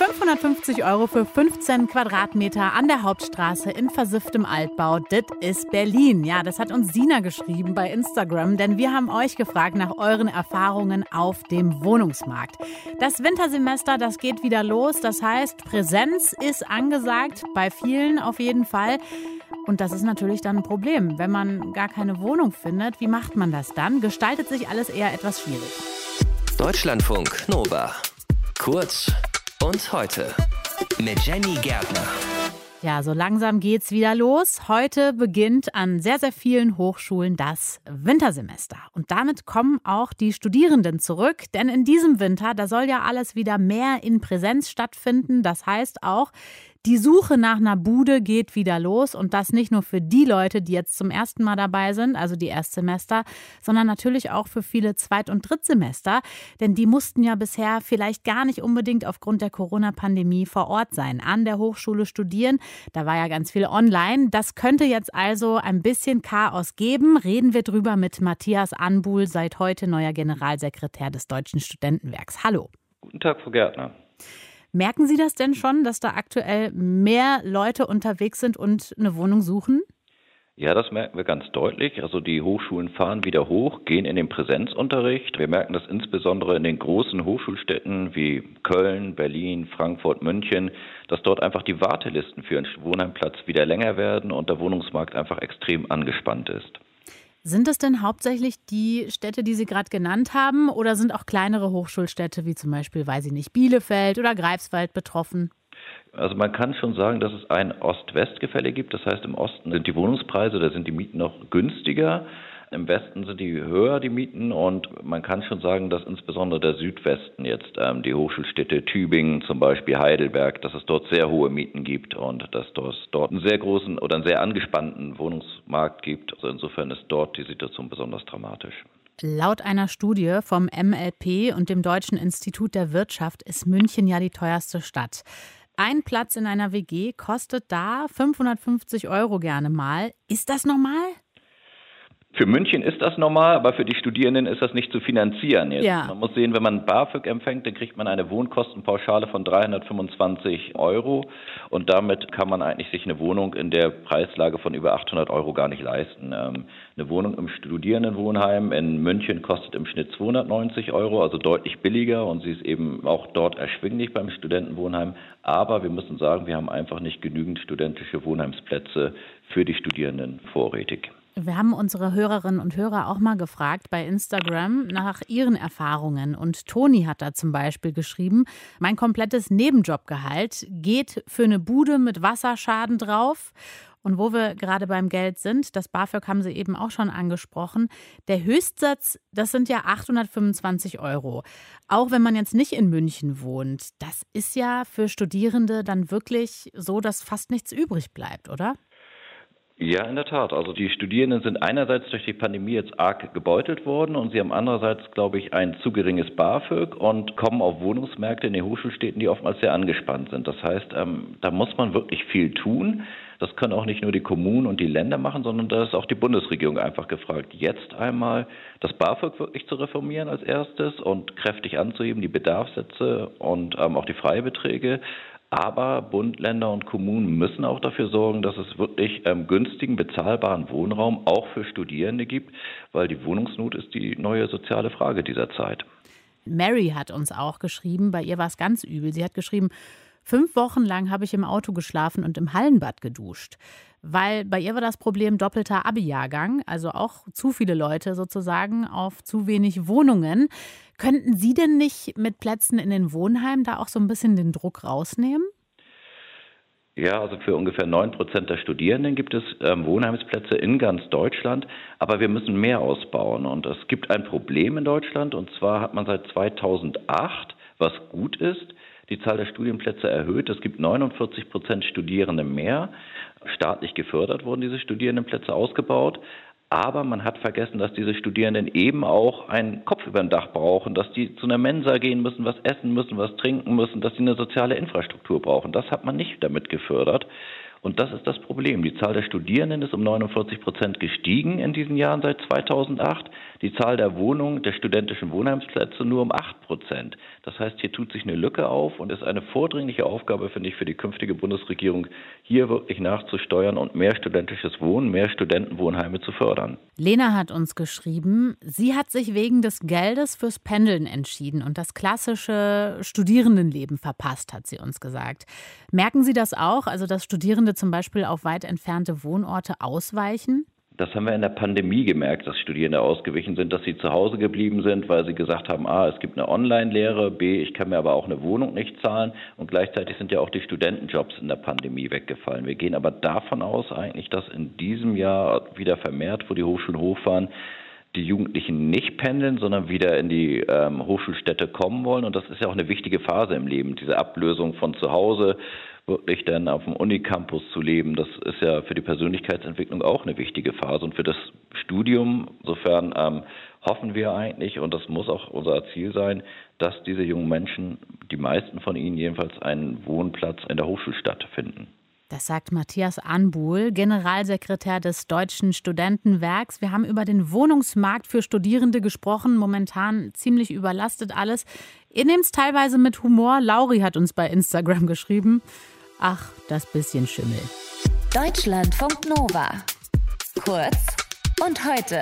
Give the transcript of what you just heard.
550 Euro für 15 Quadratmeter an der Hauptstraße in versifftem Altbau. Das ist Berlin. Ja, das hat uns Sina geschrieben bei Instagram, denn wir haben euch gefragt nach euren Erfahrungen auf dem Wohnungsmarkt. Das Wintersemester, das geht wieder los. Das heißt, Präsenz ist angesagt, bei vielen auf jeden Fall. Und das ist natürlich dann ein Problem. Wenn man gar keine Wohnung findet, wie macht man das dann? Gestaltet sich alles eher etwas schwierig. Deutschlandfunk Nova. Kurz und heute mit Jenny Gärtner. Ja, so langsam geht's wieder los. Heute beginnt an sehr, sehr vielen Hochschulen das Wintersemester. Und damit kommen auch die Studierenden zurück. Denn in diesem Winter, da soll ja alles wieder mehr in Präsenz stattfinden. Das heißt auch, die Suche nach einer Bude geht wieder los und das nicht nur für die Leute, die jetzt zum ersten Mal dabei sind, also die Erstsemester, sondern natürlich auch für viele Zweit- und Drittsemester, denn die mussten ja bisher vielleicht gar nicht unbedingt aufgrund der Corona-Pandemie vor Ort sein, an der Hochschule studieren. Da war ja ganz viel online. Das könnte jetzt also ein bisschen Chaos geben. Reden wir drüber mit Matthias Anbuhl, seit heute neuer Generalsekretär des Deutschen Studentenwerks. Hallo. Guten Tag, Frau Gärtner. Merken Sie das denn schon, dass da aktuell mehr Leute unterwegs sind und eine Wohnung suchen? Ja, das merken wir ganz deutlich. Also die Hochschulen fahren wieder hoch, gehen in den Präsenzunterricht. Wir merken das insbesondere in den großen Hochschulstädten wie Köln, Berlin, Frankfurt, München, dass dort einfach die Wartelisten für einen Wohnheimplatz wieder länger werden und der Wohnungsmarkt einfach extrem angespannt ist. Sind es denn hauptsächlich die Städte, die Sie gerade genannt haben, oder sind auch kleinere Hochschulstädte wie zum Beispiel, weiß ich nicht, Bielefeld oder Greifswald betroffen? Also man kann schon sagen, dass es ein Ost-West-Gefälle gibt. Das heißt, im Osten sind die Wohnungspreise, da sind die Mieten noch günstiger. Im Westen sind die höher, die Mieten, und man kann schon sagen, dass insbesondere der Südwesten jetzt ähm, die Hochschulstädte Tübingen, zum Beispiel Heidelberg, dass es dort sehr hohe Mieten gibt und dass es dort einen sehr großen oder einen sehr angespannten Wohnungsmarkt gibt. Also insofern ist dort die Situation besonders dramatisch. Laut einer Studie vom MLP und dem Deutschen Institut der Wirtschaft ist München ja die teuerste Stadt. Ein Platz in einer WG kostet da 550 Euro gerne mal. Ist das normal? Für München ist das normal, aber für die Studierenden ist das nicht zu finanzieren. Jetzt. Ja. Man muss sehen, wenn man BAföG empfängt, dann kriegt man eine Wohnkostenpauschale von 325 Euro und damit kann man eigentlich sich eine Wohnung in der Preislage von über 800 Euro gar nicht leisten. Ähm, eine Wohnung im Studierendenwohnheim in München kostet im Schnitt 290 Euro, also deutlich billiger und sie ist eben auch dort erschwinglich beim Studentenwohnheim. Aber wir müssen sagen, wir haben einfach nicht genügend studentische Wohnheimsplätze für die Studierenden vorrätig. Wir haben unsere Hörerinnen und Hörer auch mal gefragt bei Instagram nach ihren Erfahrungen. Und Toni hat da zum Beispiel geschrieben, mein komplettes Nebenjobgehalt geht für eine Bude mit Wasserschaden drauf. Und wo wir gerade beim Geld sind, das BAföG haben Sie eben auch schon angesprochen. Der Höchstsatz, das sind ja 825 Euro. Auch wenn man jetzt nicht in München wohnt, das ist ja für Studierende dann wirklich so, dass fast nichts übrig bleibt, oder? Ja, in der Tat. Also die Studierenden sind einerseits durch die Pandemie jetzt arg gebeutelt worden und sie haben andererseits, glaube ich, ein zu geringes BAföG und kommen auf Wohnungsmärkte in den Hochschulstädten, die oftmals sehr angespannt sind. Das heißt, ähm, da muss man wirklich viel tun. Das können auch nicht nur die Kommunen und die Länder machen, sondern da ist auch die Bundesregierung einfach gefragt, jetzt einmal das BAföG wirklich zu reformieren als erstes und kräftig anzuheben, die Bedarfssätze und ähm, auch die Freibeträge aber Bund, Länder und Kommunen müssen auch dafür sorgen, dass es wirklich ähm, günstigen, bezahlbaren Wohnraum auch für Studierende gibt, weil die Wohnungsnot ist die neue soziale Frage dieser Zeit. Mary hat uns auch geschrieben, bei ihr war es ganz übel. Sie hat geschrieben, fünf Wochen lang habe ich im Auto geschlafen und im Hallenbad geduscht weil bei ihr war das Problem doppelter Abi-Jahrgang, also auch zu viele Leute sozusagen auf zu wenig Wohnungen. Könnten Sie denn nicht mit Plätzen in den Wohnheimen da auch so ein bisschen den Druck rausnehmen? Ja, also für ungefähr neun Prozent der Studierenden gibt es ähm, Wohnheimsplätze in ganz Deutschland, aber wir müssen mehr ausbauen. Und es gibt ein Problem in Deutschland, und zwar hat man seit 2008, was gut ist, die Zahl der Studienplätze erhöht. Es gibt 49 Prozent Studierende mehr. Staatlich gefördert wurden diese Studierendenplätze ausgebaut. Aber man hat vergessen, dass diese Studierenden eben auch einen Kopf über dem Dach brauchen, dass die zu einer Mensa gehen müssen, was essen müssen, was trinken müssen, dass sie eine soziale Infrastruktur brauchen. Das hat man nicht damit gefördert. Und das ist das Problem. Die Zahl der Studierenden ist um 49 Prozent gestiegen in diesen Jahren seit 2008. die Zahl der Wohnungen, der studentischen Wohnheimsplätze nur um 8 Prozent. Das heißt, hier tut sich eine Lücke auf und ist eine vordringliche Aufgabe, finde ich, für die künftige Bundesregierung, hier wirklich nachzusteuern und mehr studentisches Wohnen, mehr Studentenwohnheime zu fördern. Lena hat uns geschrieben, sie hat sich wegen des Geldes fürs Pendeln entschieden und das klassische Studierendenleben verpasst, hat sie uns gesagt. Merken Sie das auch, also dass Studierende zum Beispiel auf weit entfernte Wohnorte ausweichen? Das haben wir in der Pandemie gemerkt, dass Studierende ausgewichen sind, dass sie zu Hause geblieben sind, weil sie gesagt haben, a, es gibt eine Online-Lehre, b, ich kann mir aber auch eine Wohnung nicht zahlen und gleichzeitig sind ja auch die Studentenjobs in der Pandemie weggefallen. Wir gehen aber davon aus eigentlich, dass in diesem Jahr wieder vermehrt, wo die Hochschulen hochfahren, die Jugendlichen nicht pendeln, sondern wieder in die ähm, Hochschulstädte kommen wollen. Und das ist ja auch eine wichtige Phase im Leben, diese Ablösung von zu Hause, wirklich dann auf dem Unicampus zu leben, das ist ja für die Persönlichkeitsentwicklung auch eine wichtige Phase und für das Studium. Insofern ähm, hoffen wir eigentlich, und das muss auch unser Ziel sein, dass diese jungen Menschen, die meisten von ihnen jedenfalls, einen Wohnplatz in der Hochschulstadt finden. Das sagt Matthias Anbuhl, Generalsekretär des Deutschen Studentenwerks. Wir haben über den Wohnungsmarkt für Studierende gesprochen. Momentan ziemlich überlastet alles. Ihr nehmt es teilweise mit Humor. Lauri hat uns bei Instagram geschrieben. Ach, das bisschen Schimmel. Deutschlandfunk Nova. Kurz und heute.